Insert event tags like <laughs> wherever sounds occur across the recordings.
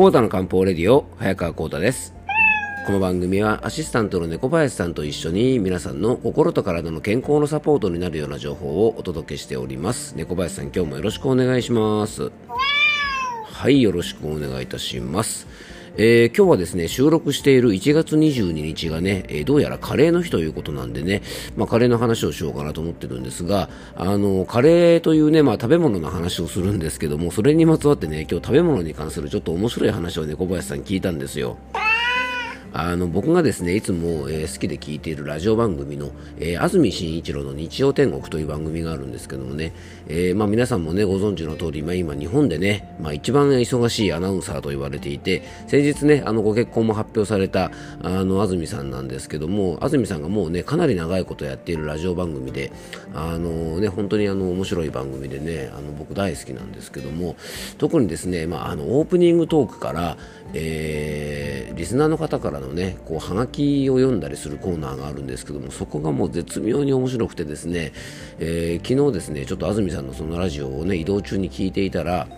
コータの漢方レディオ早川コータです。この番組はアシスタントの猫林さんと一緒に皆さんの心と体の健康のサポートになるような情報をお届けしております。猫林さん今日もよろしくお願いします。はいよろしくお願いいたします。えー、今日はですね、収録している1月22日がね、えー、どうやらカレーの日ということなんでね、まあ、カレーの話をしようかなと思ってるんですが、あの、カレーというね、まあ、食べ物の話をするんですけども、それにまつわってね、今日食べ物に関するちょっと面白い話をね、小林さん聞いたんですよ。あの僕がですねいつも、えー、好きで聞いているラジオ番組の、えー、安住紳一郎の日曜天国という番組があるんですけどもね、えー、まあ、皆さんもねご存知の通り、まあ、今日本でね、まあ、一番忙しいアナウンサーと言われていて先日ねあのご結婚も発表されたあの安住さんなんですけども安住さんがもうねかなり長いことやっているラジオ番組であのね本当にあの面白い番組でねあの僕大好きなんですけども特にですね、まあ、あのオープニングトークから、え、リスナーの方からのねこうはがきを読んだりするコーナーがあるんですけどもそこがもう絶妙に面白くてですね、えー、昨日ですねちょっと安住さんのそのラジオをね移動中に聞いていたら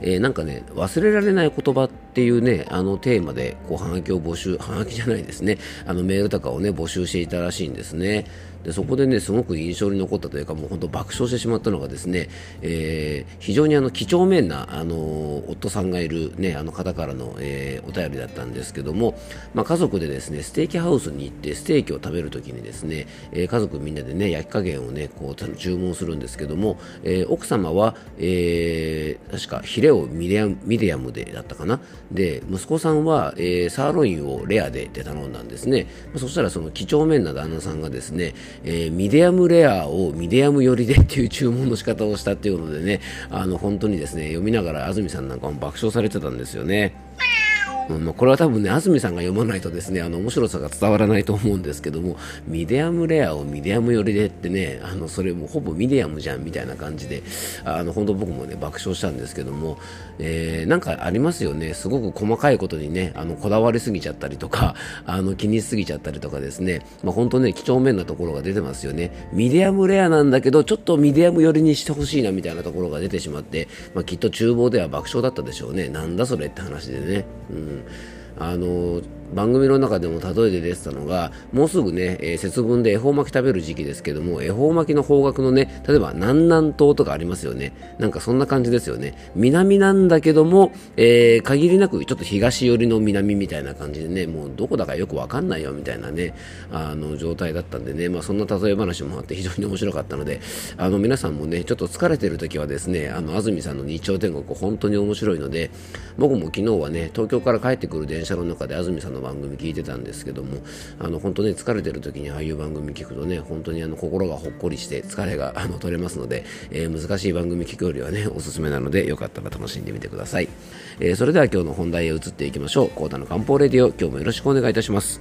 えー、なんかね、忘れられない言葉っていうね、あのテーマで、こう、はがきを募集、はがきじゃないですね、あのメールとかをね、募集していたらしいんですね。でそこでねすごく印象に残ったというかもう本当爆笑してしまったのがですね、えー、非常にあの几帳面なあの夫さんがいる、ね、あの方からの、えー、お便りだったんですけども、まあ、家族でですねステーキハウスに行ってステーキを食べるときにですね、えー、家族みんなでね焼き加減をねこう注文するんですけども、え奥様は、え確かヒレをミディアムミディアムでだったかな？で息子さんは、えサーロインをレアでって頼んだんですね、まあ、そしたらその几帳面な旦那さんがですね、えー、ミディアムレアをミディアム寄りでっていう注文の仕方をしたっていうことでね、あの本当にですね、読みながら安住さんなんかも爆笑されてたんですよね。うん、これは多分ね、安住さんが読まないとですね、あの、面白さが伝わらないと思うんですけども、ミディアムレアをミディアム寄りでってね、あの、それもほぼミディアムじゃんみたいな感じで、あの、本当僕もね、爆笑したんですけども、えー、なんかありますよね、すごく細かいことにね、あの、こだわりすぎちゃったりとか、<laughs> あの、気にしすぎちゃったりとかですね、まあ、本当ね、几帳面なところが出てますよね。ミディアムレアなんだけど、ちょっとミディアム寄りにしてほしいなみたいなところが出てしまって、まあ、きっと厨房では爆笑だったでしょうね。なんだそれって話でね。うんあの番組の中でも例えで出てたのが、もうすぐね、えー、節分で恵方巻き食べる時期ですけども、恵方巻きの方角のね、例えば南南東とかありますよね。なんかそんな感じですよね。南なんだけども、えー、限りなくちょっと東寄りの南みたいな感じでね、もうどこだかよくわかんないよみたいなね、あの状態だったんでね、まあそんな例え話もあって非常に面白かったので、あの皆さんもね、ちょっと疲れてる時はですね、あの安住さんの日曜天国本当に面白いので、僕も昨日はね、東京から帰ってくる電車の中で安住さんの番組聞いてたんですけどもあの本当ね疲れてる時にああいう番組聞くとね本当にあの心がほっこりして疲れがあの取れますので、えー、難しい番組聞くよりはねおすすめなのでよかったら楽しんでみてください、えー、それでは今日の本題へ移っていきましょう。コータの漢方レディオ今日もよろしくお願いいたします。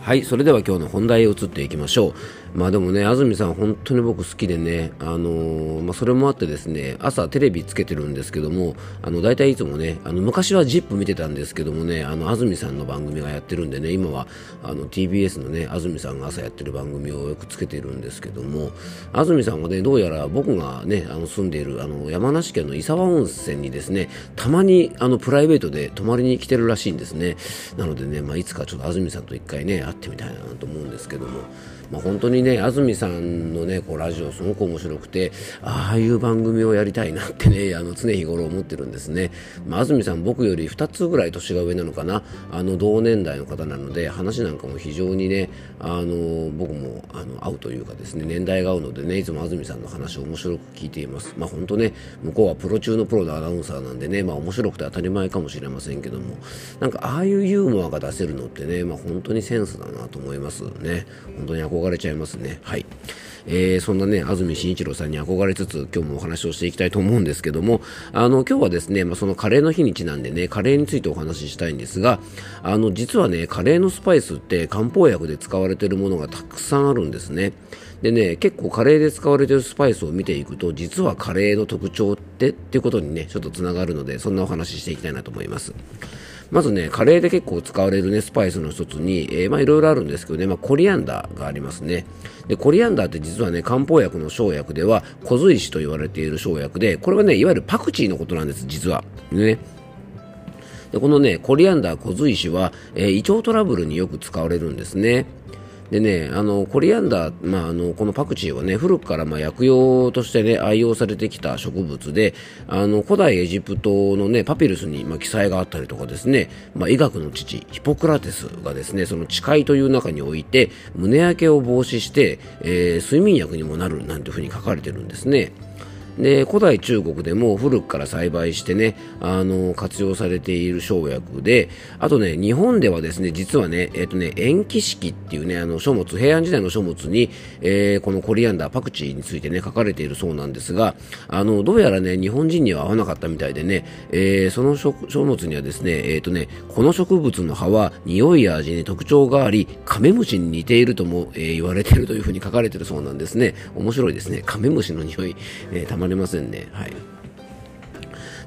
はい、それでは今日の本題へ移っていきましょう。まあでもね、安住さん本当に僕好きでね、あのー、まあそれもあってですね、朝テレビつけてるんですけども、あの、大体いつもね、あの、昔は ZIP 見てたんですけどもね、あの、安住さんの番組がやってるんでね、今は、あの、TBS のね、安住さんが朝やってる番組をよくつけてるんですけども、安住さんはね、どうやら僕がね、あの、住んでいる、あの、山梨県の伊沢温泉にですね、たまに、あの、プライベートで泊まりに来てるらしいんですね。なのでね、まあ、いつかちょっと安住さんと一回ね、会ってみたいなと思うんですけども、まあ、本当にね安住さんのねこうラジオすごく面白くてああいう番組をやりたいなってね <laughs> あの常日頃思ってるんですね、まあ、安住さん僕より2つぐらい年が上なのかな。あの同年代の方なので話なんかも非常にねあの僕もあの合うというかですね年代が合うのでねいつも安住さんの話を面白く聞いています。まあ本当ね向こうはプロ中のプロのアナウンサーなんでねまあ面白くて当たり前かもしれませんけども。なんかああいうユーモアが出せるのってねまあ本当にセンスだなと思いますね。本当に憧れちゃいます。ね。はい。えー、そんなね、安住紳一郎さんに憧れつつ、今日もお話をしていきたいと思うんですけども、あの、今日はですね、まあ、そのカレーの日にちなんでね、カレーについてお話ししたいんですが、あの、実はね、カレーのスパイスって漢方薬で使われているものがたくさんあるんですね。でね、結構カレーで使われているスパイスを見ていくと、実はカレーの特徴ってっていうことにね、ちょっとつながるので、そんなお話ししていきたいなと思います。まずね、カレーで結構使われるね、スパイスの一つに、えー、まあいろいろあるんですけどね、まあコリアンダーがありますね。で、コリアンダーって実はね、漢方薬の生薬では、小髄石と言われている生薬で、これはね、いわゆるパクチーのことなんです、実は。ね。でこのね、コリアンダー小髄石は、えー、胃腸トラブルによく使われるんですね。でね、あのコリアンダー、まあ、あのこのパクチーはね古くからまあ薬用としてね愛用されてきた植物であの古代エジプトのねパピルスにまあ記載があったりとかですね、まあ、医学の父ヒポクラテスがですねその誓いという中において胸焼けを防止して、えー、睡眠薬にもなるなんていうふうに書かれてるんですね。で古代中国でも古くから栽培してねあの活用されている生薬であとね日本ではですね実はねえっ、とね塩基式っていうねあの書物平安時代の書物に、えー、このコリアンダーパクチーについてね書かれているそうなんですがあのどうやらね日本人には合わなかったみたいでね、えー、その書物にはですねえっ、とねこの植物の葉は匂いや味に特徴がありカメムシに似ているとも、えー、言われているというふうに書かれているそうなんですね。面白いですね。カメムシの匂い、えー、まりませんね。はい。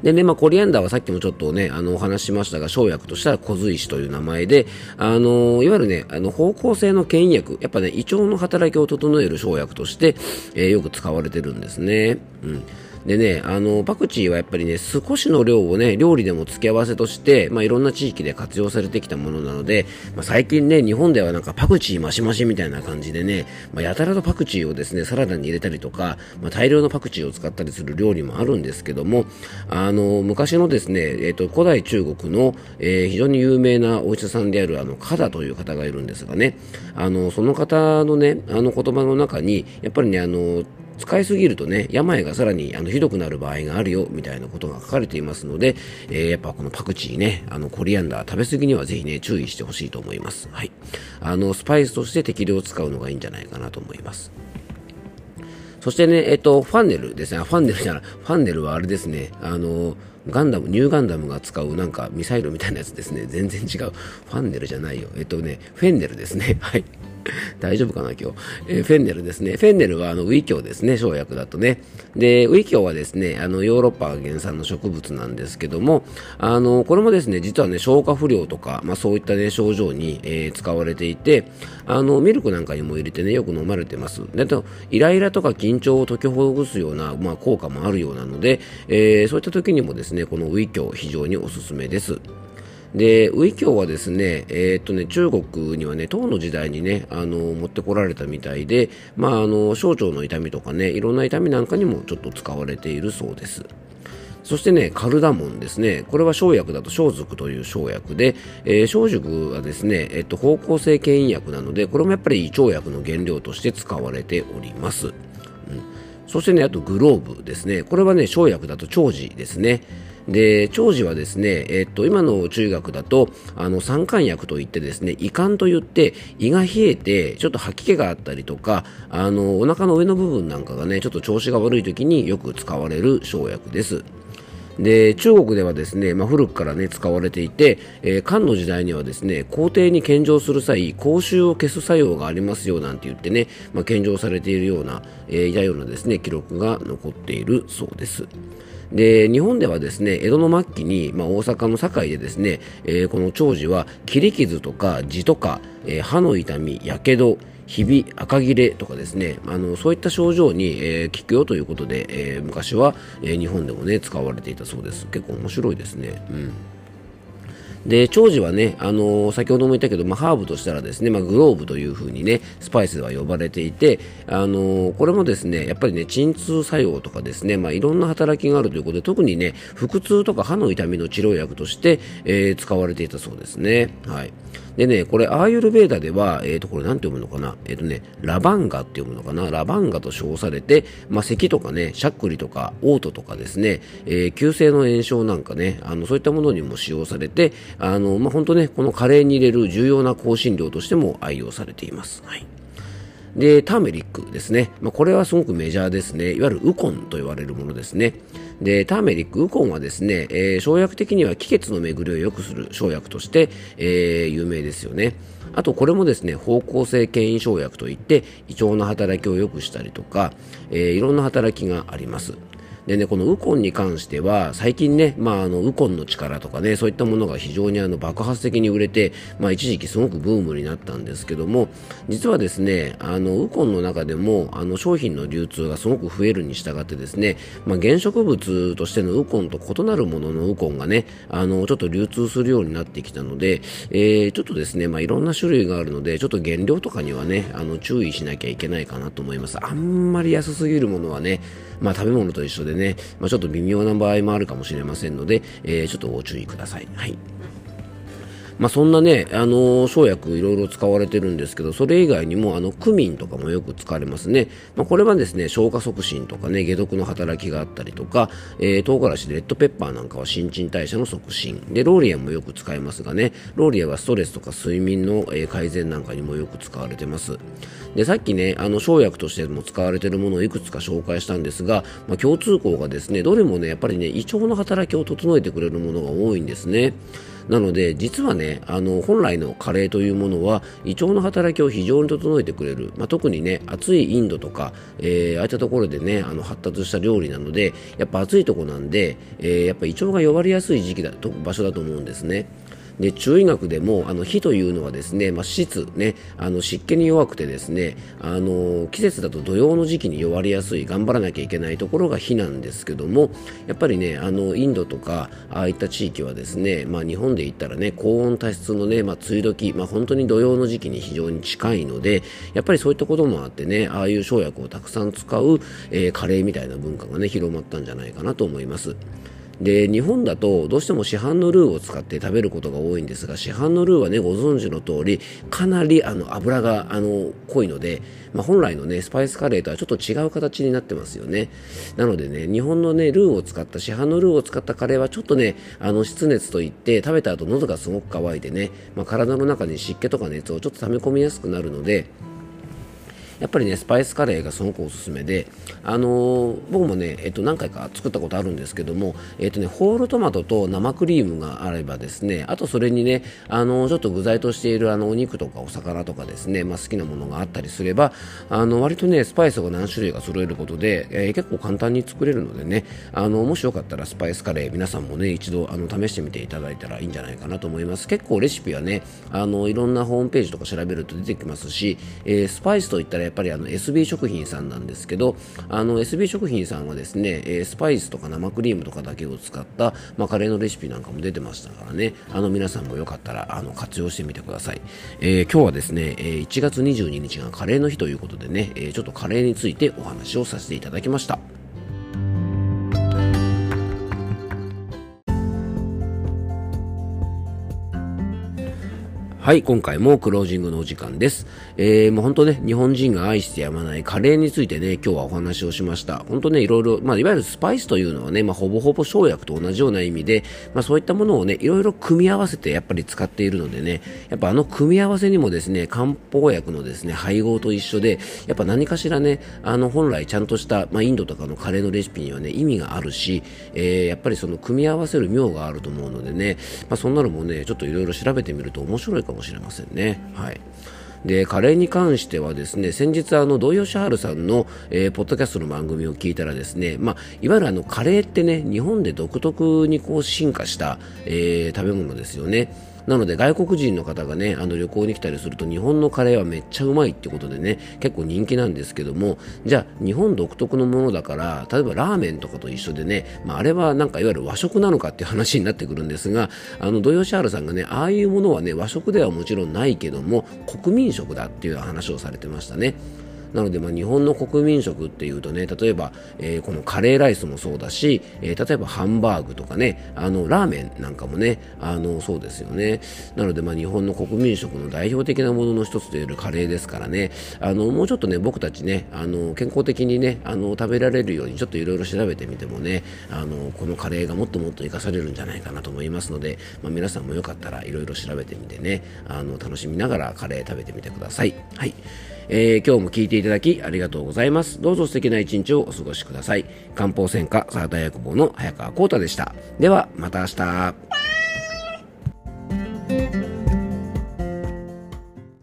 でね、まあ、コリアンダーはさっきもちょっとね、あの、お話しましたが、生薬としたら小髄石という名前で、あの、いわゆるね、あの、方向性の牽引薬、やっぱね、胃腸の働きを整える生薬として、えー、よく使われてるんですね。うん。でね、あの、パクチーはやっぱりね、少しの量をね、料理でも付け合わせとして、まあ、いろんな地域で活用されてきたものなので、まあ、最近ね、日本ではなんかパクチーマシマシみたいな感じでね、まあ、やたらとパクチーをですね、サラダに入れたりとか、まあ、大量のパクチーを使ったりする料理もあるんですけども、あの、昔のですね、えっ、ー、と、古代中国の、えー、非常に有名なお医者さんである、あの、カダという方がいるんですがね、あの、その方のね、あの言葉の中に、やっぱりね、あの、使いすぎるとね、病がさらにあのひどくなる場合があるよ、みたいなことが書かれていますので、えー、やっぱこのパクチーね、あのコリアンダー食べ過ぎにはぜひね、注意してほしいと思います。はい。あの、スパイスとして適量使うのがいいんじゃないかなと思います。そしてね、えっと、ファンネルですね。ファンネルじゃない。ファンネルはあれですね。あの、ガンダム、ニューガンダムが使うなんかミサイルみたいなやつですね。全然違う。ファンネルじゃないよ。えっとね、フェンネルですね。はい。<laughs> 大丈夫かな、今日？えー、フェンネルですね。フェンネルはあのウィキョウですね、生薬だとね。で、ウィキョウはですね、あのヨーロッパ原産の植物なんですけども、あの、これもですね、実はね、消化不良とか、まあそういったね、症状に、えー、使われていて、あの、ミルクなんかにも入れてね、よく飲まれてます。で、と、イライラとか緊張を解きほぐすような、まあ効果もあるようなので、えー、そういった時にもですね、このウィキョウ非常におすすめです。で、ウイキョウはですね、えー、っとね、中国にはね、唐の時代にね、あの、持ってこられたみたいで、まあ、あの、小腸の痛みとかね、いろんな痛みなんかにもちょっと使われているそうです。そしてね、カルダモンですね。これは生薬だと生熟という生薬で、えー、生熟はですね、えっと、方向性牽引薬なので、これもやっぱり胃腸薬の原料として使われております。うん、そしてね、あとグローブですね。これはね、生薬だと長寿ですね。で、長寿はですね、えっと、今の中学だと、あの、酸寒薬といってですね、胃管といって、胃が冷えて、ちょっと吐き気があったりとか、あの、お腹の上の部分なんかがね、ちょっと調子が悪い時によく使われる生薬です。で中国ではですね、まあ、古くからね使われていて、えー、漢の時代にはですね皇帝に献上する際口臭を消す作用がありますよなんて言ってね、まあ、献上されているような、えー、いたようなですね記録が残っているそうです。で日本ではですね江戸の末期に、まあ、大阪の堺でですね、えー、この長寿は切り傷とか痔とか、えー、歯の痛みやけどひび、赤切れとかですね、あのそういった症状に、えー、効くよということで、え、昔は、え、日本でもね使われていたそうです。結構面白いですね。うんで、長寿はね、あのー、先ほども言ったけど、まあ、ハーブとしたらですね、まあ、グローブという風にね、スパイスは呼ばれていて、あのー、これもですね、やっぱりね、鎮痛作用とかですね、まあ、いろんな働きがあるということで、特にね、腹痛とか歯の痛みの治療薬として、えー、使われていたそうですね。はい。でね、これ、アーユルベーダでは、えっ、と、これなんて読むのかな？えっ、とね、ラバンガって読むのかな？ラバンガと称されて、まあ、咳とかね、しゃっくりとか、嘔吐とかですね、えー、急性の炎症なんかね、あの、そういったものにも使用されて、あの、まあ、本当ね、このカレーに入れる重要な香辛料としても愛用されています。はい。で、ターメリックですね。まあ、これはすごくメジャーですね。いわゆるウコンと言われるものですね。で、ターメリック、ウコンはですね、えー、生薬的には気血の巡りを良くする生薬として、えー、有名ですよね。あとこれもですね、方向性牽引生薬といって、胃腸の働きを良くしたりとか、えー、いろんな働きがあります。でね、このウコンに関しては、最近ね、まあ、あの、ウコンの力とかね、そういったものが非常にあの爆発的に売れて、まあ、一時期すごくブームになったんですけども、実はですね、あの、ウコンの中でも、あの、商品の流通がすごく増えるに従ってですね、まあ、原植物としてのウコンと異なるもののウコンがね、あの、ちょっと流通するようになってきたので、えー、ちょっとですね、まあ、いろんな種類があるので、ちょっと原料とかにはね、あの、注意しなきゃいけないかなと思います。あんまり安すぎるものはね、まあ、食べ物と一緒でね、まあ、ちょっと微妙な場合もあるかもしれませんので、えー、ちょっとご注意ください。はい。まあ、そんなね、あの生薬いろいろ使われてるんですけど、それ以外にも、あの、クミンとかもよく使われますね。まあ、これはですね、消化促進とかね、解毒の働きがあったりとか、えー、唐辛子でレッドペッパーなんかは新陳代謝の促進。で、ローリエもよく使いますがね、ローリエはストレスとか睡眠の、改善なんかにもよく使われてます。で、さっきね、あの、生薬としても使われているものをいくつか紹介したんですが、まあ、共通項がですね、どれもね、やっぱりね、胃腸の働きを整えてくれるものが多いんですね。なので実はねあの本来のカレーというものは胃腸の働きを非常に整えてくれる、まあ、特にね暑いインドとか、えー、ああいったところでねあの発達した料理なのでやっぱ暑いとこなんで、えー、やっぱ胃腸が弱りやすい時期だと場所だと思うんですね。で中医学でもあの火というのはですね、まあ、湿、ね、あの湿気に弱くてですねあの季節だと土曜の時期に弱りやすい頑張らなきゃいけないところが火なんですけどもやっぱりねあのインドとかああいった地域はですね、まあ、日本で言ったらね高温多湿のね、まあ、梅雨時、まあ、本当に土曜の時期に非常に近いのでやっぱりそういったこともあってねああいう生薬をたくさん使う、えー、カレーみたいな文化がね広まったんじゃないかなと思います。で日本だとどうしても市販のルーを使って食べることが多いんですが市販のルーはねご存知の通りかなりあの油があの濃いので、まあ、本来のねスパイスカレーとはちょっと違う形になってますよね。なのでね日本のねルーを使った市販のルーを使ったカレーはちょっとねあの湿熱といって食べた後喉がすごく乾いてね、まあ、体の中に湿気とか熱をちょっと溜め込みやすくなるのでやっぱりね、スパイスカレーがすごくおすすめで、あのー、僕もね、えっと、何回か作ったことあるんですけども、えっとね、ホールトマトと生クリームがあればですね、あとそれにね、あのー、ちょっと具材としているあの、お肉とかお魚とかですね、まあ、好きなものがあったりすれば、あの、割とね、スパイスが何種類か揃えることで、えー、結構簡単に作れるのでね、あの、もしよかったらスパイスカレー、皆さんもね、一度、あの、試してみていただいたらいいんじゃないかなと思います。結構レシピはね、あの、いろんなホームページとか調べると出てきますし、えー、スパイスといったらやっぱりあの、SB 食品さんなんですけど、あの SB 食品さんはですね、えスパイスとか生クリームとかだけを使った、まあ、カレーのレシピなんかも出てましたからね、あの皆さんもよかったらあの活用してみてください。えー、今日はですね、え1月22日がカレーの日ということでね、えちょっとカレーについてお話をさせていただきました。はい、今回もクロージングのお時間です。えー、もう本当ね、日本人が愛してやまないカレーについてね、今日はお話をしました。本当ね、いろいろ、まあ、いわゆるスパイスというのはね、まあ、ほぼほぼ生薬と同じような意味で、まあ、そういったものをね、いろいろ組み合わせてやっぱり使っているのでね、やっぱあの組み合わせにもですね、漢方薬のですね、配合と一緒で、やっぱ何かしらね、あの、本来ちゃんとした、まあ、インドとかのカレーのレシピにはね、意味があるし、えー、やっぱりその組み合わせる妙があると思うのでね、まあ、そんなのもね、ちょっといろいろ調べてみると面白いかももしれませんね。はい。で、カレーに関してはですね、先日あの、土井善治さんの、えー、ポッドキャストの番組を聞いたらですね、まあ、いわゆるあの、カレーってね、日本で独特にこう進化した、えー、食べ物ですよね。なので外国人の方がね、あの旅行に来たりすると日本のカレーはめっちゃうまいってことでね、結構人気なんですけども、じゃあ日本独特のものだから、例えばラーメンとかと一緒でね、まあ、あれはなんかいわゆる和食なのかっていう話になってくるんですが、あの、土曜シャールさんがね、ああいうものはね、和食ではもちろんないけども、国民食だっていう話をされてましたね。なので、まあ、日本の国民食っていうとね、例えば、えー、このカレーライスもそうだし、えー、例えばハンバーグとかね、あの、ラーメンなんかもね、あの、そうですよね。なので、まあ、日本の国民食の代表的なものの一つといえるカレーですからね、あの、もうちょっとね、僕たちね、あの、健康的にね、あの、食べられるようにちょっといろいろ調べてみてもね、あの、このカレーがもっともっと活かされるんじゃないかなと思いますので、まあ、皆さんもよかったらいろいろ調べてみてね、あの、楽しみながらカレー食べてみてください。はい。えー、今日も聞いていただきありがとうございます。どうぞ素敵な一日をお過ごしください。漢方専科サータ薬房の早川幸太でした。では、また明日。